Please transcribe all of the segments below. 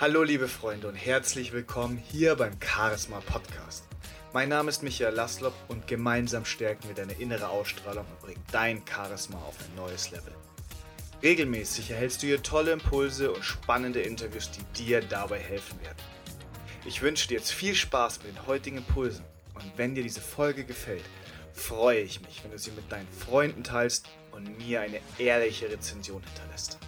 Hallo liebe Freunde und herzlich willkommen hier beim Charisma Podcast. Mein Name ist Michael Laslop und gemeinsam stärken wir deine innere Ausstrahlung und bringen dein Charisma auf ein neues Level. Regelmäßig erhältst du hier tolle Impulse und spannende Interviews, die dir dabei helfen werden. Ich wünsche dir jetzt viel Spaß mit den heutigen Impulsen und wenn dir diese Folge gefällt, freue ich mich, wenn du sie mit deinen Freunden teilst und mir eine ehrliche Rezension hinterlässt.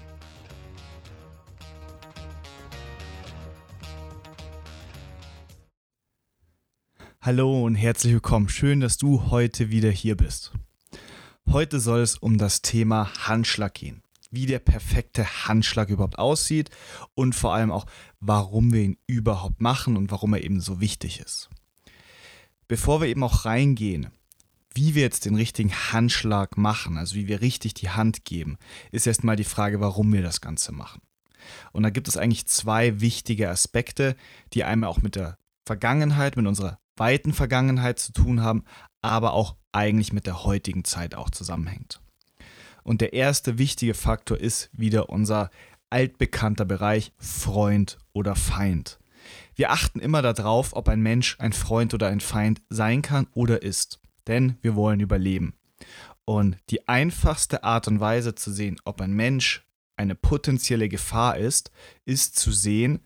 Hallo und herzlich willkommen. Schön, dass du heute wieder hier bist. Heute soll es um das Thema Handschlag gehen. Wie der perfekte Handschlag überhaupt aussieht und vor allem auch, warum wir ihn überhaupt machen und warum er eben so wichtig ist. Bevor wir eben auch reingehen, wie wir jetzt den richtigen Handschlag machen, also wie wir richtig die Hand geben, ist erstmal die Frage, warum wir das Ganze machen. Und da gibt es eigentlich zwei wichtige Aspekte, die einmal auch mit der Vergangenheit, mit unserer weiten Vergangenheit zu tun haben, aber auch eigentlich mit der heutigen Zeit auch zusammenhängt. Und der erste wichtige Faktor ist wieder unser altbekannter Bereich Freund oder Feind. Wir achten immer darauf, ob ein Mensch ein Freund oder ein Feind sein kann oder ist, denn wir wollen überleben. Und die einfachste Art und Weise zu sehen, ob ein Mensch eine potenzielle Gefahr ist, ist zu sehen,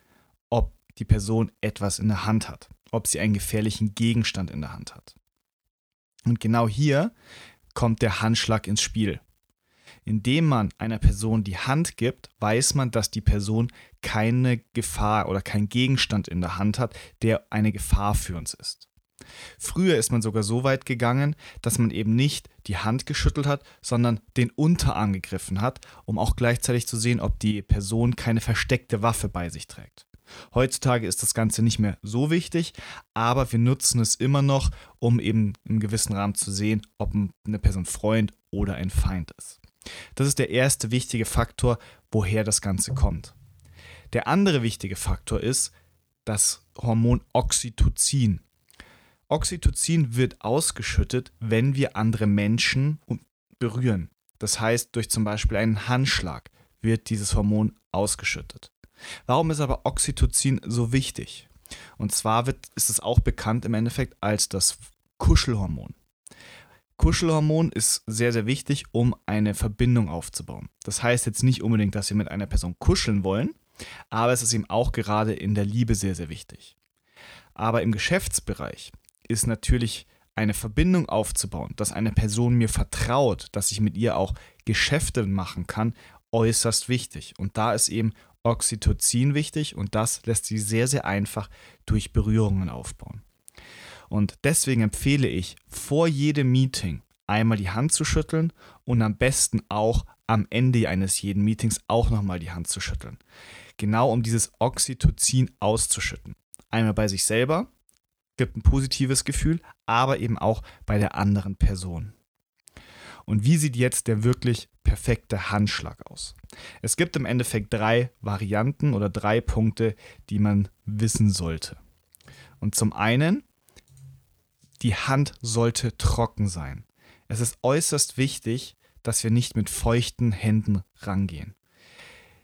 ob die Person etwas in der Hand hat ob sie einen gefährlichen Gegenstand in der Hand hat. Und genau hier kommt der Handschlag ins Spiel. Indem man einer Person die Hand gibt, weiß man, dass die Person keine Gefahr oder keinen Gegenstand in der Hand hat, der eine Gefahr für uns ist. Früher ist man sogar so weit gegangen, dass man eben nicht die Hand geschüttelt hat, sondern den Unterarm gegriffen hat, um auch gleichzeitig zu sehen, ob die Person keine versteckte Waffe bei sich trägt. Heutzutage ist das Ganze nicht mehr so wichtig, aber wir nutzen es immer noch, um eben im gewissen Rahmen zu sehen, ob eine Person Freund oder ein Feind ist. Das ist der erste wichtige Faktor, woher das Ganze kommt. Der andere wichtige Faktor ist das Hormon Oxytocin. Oxytocin wird ausgeschüttet, wenn wir andere Menschen berühren. Das heißt, durch zum Beispiel einen Handschlag wird dieses Hormon ausgeschüttet. Warum ist aber Oxytocin so wichtig? Und zwar wird, ist es auch bekannt im Endeffekt als das Kuschelhormon. Kuschelhormon ist sehr, sehr wichtig, um eine Verbindung aufzubauen. Das heißt jetzt nicht unbedingt, dass wir mit einer Person kuscheln wollen, aber es ist eben auch gerade in der Liebe sehr, sehr wichtig. Aber im Geschäftsbereich ist natürlich eine Verbindung aufzubauen, dass eine Person mir vertraut, dass ich mit ihr auch Geschäfte machen kann, äußerst wichtig. Und da ist eben Oxytocin wichtig und das lässt sich sehr, sehr einfach durch Berührungen aufbauen. Und deswegen empfehle ich, vor jedem Meeting einmal die Hand zu schütteln und am besten auch am Ende eines jeden Meetings auch nochmal die Hand zu schütteln. Genau um dieses Oxytocin auszuschütten. Einmal bei sich selber, gibt ein positives Gefühl, aber eben auch bei der anderen Person. Und wie sieht jetzt der wirklich perfekte Handschlag aus? Es gibt im Endeffekt drei Varianten oder drei Punkte, die man wissen sollte. Und zum einen, die Hand sollte trocken sein. Es ist äußerst wichtig, dass wir nicht mit feuchten Händen rangehen.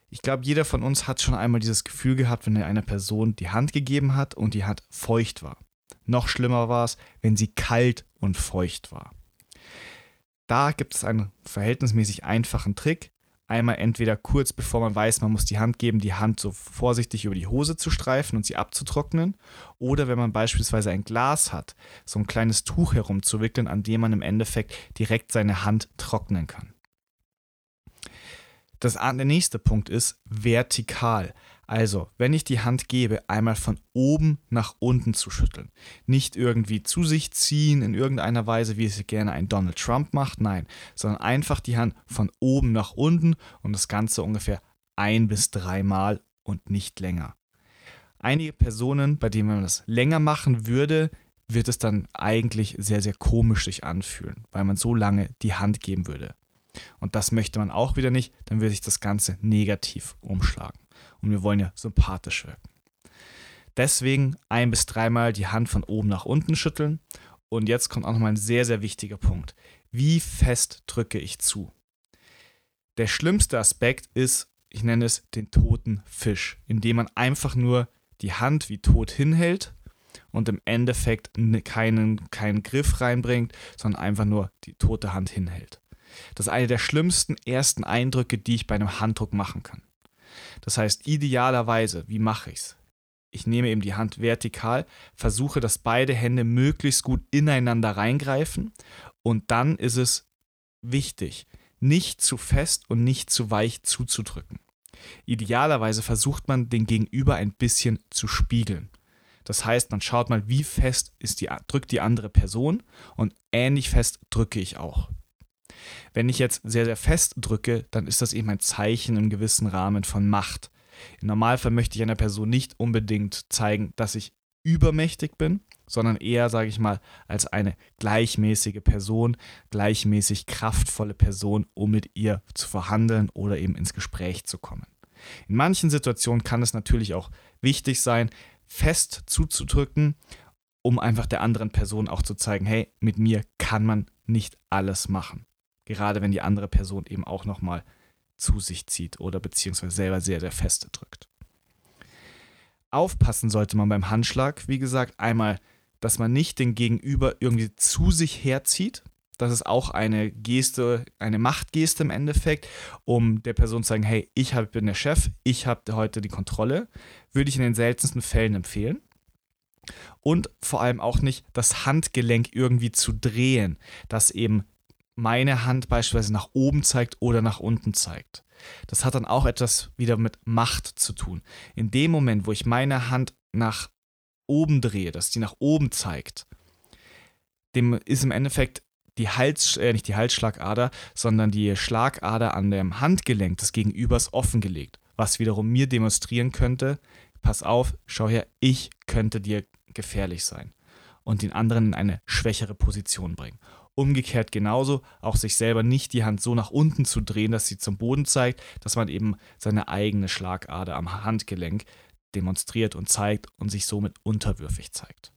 Ich glaube, jeder von uns hat schon einmal dieses Gefühl gehabt, wenn er einer Person die Hand gegeben hat und die Hand feucht war. Noch schlimmer war es, wenn sie kalt und feucht war. Da gibt es einen verhältnismäßig einfachen Trick. Einmal entweder kurz bevor man weiß, man muss die Hand geben, die Hand so vorsichtig über die Hose zu streifen und sie abzutrocknen. Oder wenn man beispielsweise ein Glas hat, so ein kleines Tuch herumzuwickeln, an dem man im Endeffekt direkt seine Hand trocknen kann. Das, der nächste Punkt ist vertikal. Also, wenn ich die Hand gebe, einmal von oben nach unten zu schütteln. Nicht irgendwie zu sich ziehen in irgendeiner Weise, wie es gerne ein Donald Trump macht, nein, sondern einfach die Hand von oben nach unten und das Ganze ungefähr ein bis dreimal und nicht länger. Einige Personen, bei denen man das länger machen würde, wird es dann eigentlich sehr, sehr komisch sich anfühlen, weil man so lange die Hand geben würde. Und das möchte man auch wieder nicht, dann würde sich das Ganze negativ umschlagen und wir wollen ja sympathisch wirken. Deswegen ein bis dreimal die Hand von oben nach unten schütteln. Und jetzt kommt auch nochmal ein sehr, sehr wichtiger Punkt. Wie fest drücke ich zu? Der schlimmste Aspekt ist, ich nenne es den toten Fisch, indem man einfach nur die Hand wie tot hinhält und im Endeffekt keinen, keinen Griff reinbringt, sondern einfach nur die tote Hand hinhält. Das ist eine der schlimmsten ersten Eindrücke, die ich bei einem Handdruck machen kann. Das heißt, idealerweise, wie mache ich es? Ich nehme eben die Hand vertikal, versuche, dass beide Hände möglichst gut ineinander reingreifen und dann ist es wichtig, nicht zu fest und nicht zu weich zuzudrücken. Idealerweise versucht man den Gegenüber ein bisschen zu spiegeln. Das heißt, man schaut mal, wie fest ist die, drückt die andere Person und ähnlich fest drücke ich auch. Wenn ich jetzt sehr, sehr fest drücke, dann ist das eben ein Zeichen im gewissen Rahmen von Macht. Im Normalfall möchte ich einer Person nicht unbedingt zeigen, dass ich übermächtig bin, sondern eher, sage ich mal, als eine gleichmäßige Person, gleichmäßig kraftvolle Person, um mit ihr zu verhandeln oder eben ins Gespräch zu kommen. In manchen Situationen kann es natürlich auch wichtig sein, fest zuzudrücken, um einfach der anderen Person auch zu zeigen, hey, mit mir kann man nicht alles machen. Gerade wenn die andere Person eben auch nochmal zu sich zieht oder beziehungsweise selber sehr, sehr fest drückt. Aufpassen sollte man beim Handschlag, wie gesagt, einmal, dass man nicht den Gegenüber irgendwie zu sich herzieht. Das ist auch eine Geste, eine Machtgeste im Endeffekt, um der Person zu sagen, hey, ich bin der Chef, ich habe heute die Kontrolle. Würde ich in den seltensten Fällen empfehlen. Und vor allem auch nicht das Handgelenk irgendwie zu drehen, dass eben meine Hand beispielsweise nach oben zeigt oder nach unten zeigt. Das hat dann auch etwas wieder mit Macht zu tun. In dem Moment, wo ich meine Hand nach oben drehe, dass die nach oben zeigt, dem ist im Endeffekt die Hals, äh, nicht die Halsschlagader, sondern die Schlagader an dem Handgelenk des Gegenübers offengelegt, was wiederum mir demonstrieren könnte, pass auf, schau her, ich könnte dir gefährlich sein und den anderen in eine schwächere Position bringen. Umgekehrt genauso, auch sich selber nicht die Hand so nach unten zu drehen, dass sie zum Boden zeigt, dass man eben seine eigene Schlagader am Handgelenk demonstriert und zeigt und sich somit unterwürfig zeigt.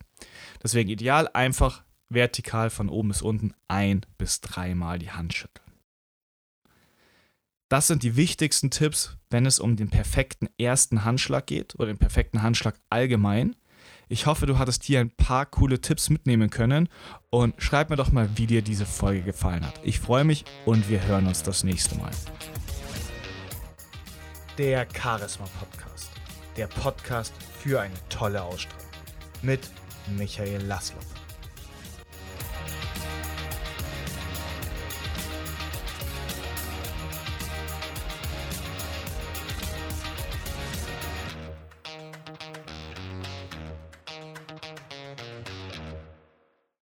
Deswegen ideal einfach vertikal von oben bis unten ein bis dreimal die Hand schütteln. Das sind die wichtigsten Tipps, wenn es um den perfekten ersten Handschlag geht oder den perfekten Handschlag allgemein. Ich hoffe, du hattest hier ein paar coole Tipps mitnehmen können und schreib mir doch mal, wie dir diese Folge gefallen hat. Ich freue mich und wir hören uns das nächste Mal. Der Charisma Podcast. Der Podcast für eine tolle Ausstrahlung. Mit Michael Laszlo.